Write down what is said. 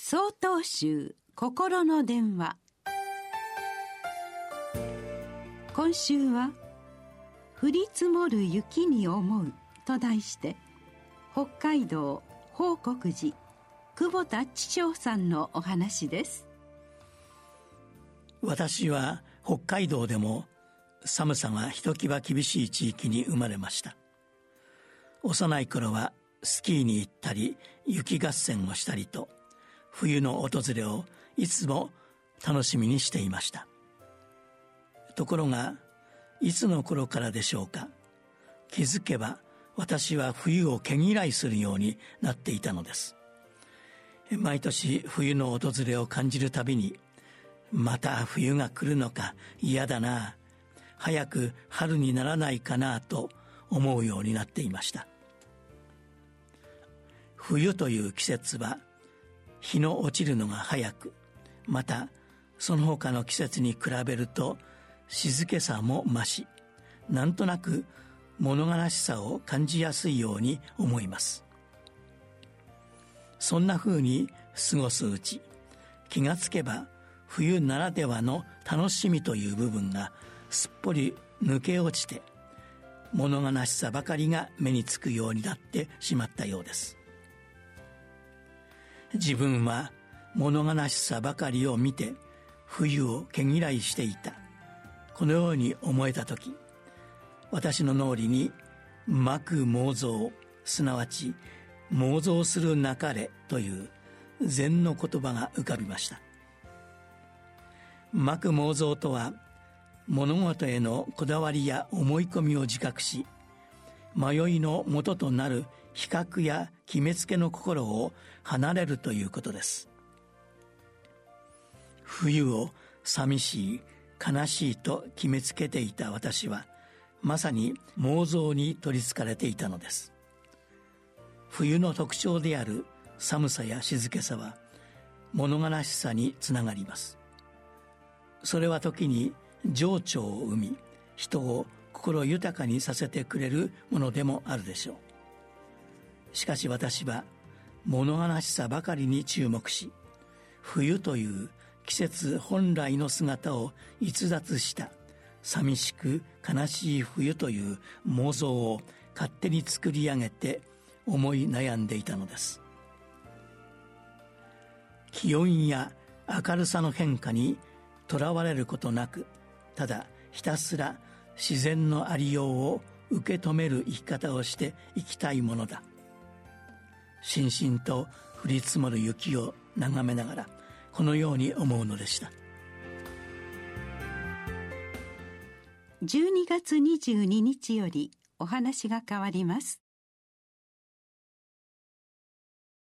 総統集心の電話。今週は「降り積もる雪に思う」と題して北海道報国寺久保田知長さんのお話です。私は北海道でも寒さがひときわ厳しい地域に生まれました。幼い頃はスキーに行ったり雪合戦をしたりと冬の訪れをいつも楽しみにしていました。ところがいつの頃からでしょうか。気づけば私は冬を毛嫌いするようになっていたのです。毎年冬の訪れを感じるたびにまた冬が来るのか嫌だな。早く春にならないかなと思うようになっていました。冬という季節は日の落ちるのが早く。またその他の季節に比べると静けさも増しなんとなく物悲しさを感じやすいように思います。そんな風に過ごすうち気がつけば冬ならではの楽しみという部分がすっぽり抜け落ちて物悲しさばかりが目につくようになってしまったようです。自分は物悲しさばかりを見て冬を毛嫌いしていた。このように思えた時私の脳裏に「巻く妄想」すなわち「妄想するなかれ」という禅の言葉が浮かびました。巻く妄想とは物事へのこだわりや思い込みを自覚し迷いのもととなる比較や決めつけの心を離れるということです。冬を寂しい悲しいと決めつけていた私はまさに妄想に取りつかれていたのです。冬の特徴である寒さや静けさは物悲しさにつながります。それは時に情緒を生み人を心豊かにさせてくれるものでもあるでしょう。しかし私は物悲しさばかりに注目し冬という季節本来の姿を逸脱した寂しく悲しい冬という妄想を勝手に作り上げて思い悩んでいたのです。気温や明るさの変化にとらわれることなくただひたすら自然のありようを受け止める生き方をしていきたいものだ。しんしんと降り積もる雪を眺めながらこのように思うのでした。12月22日よりお話が変わります。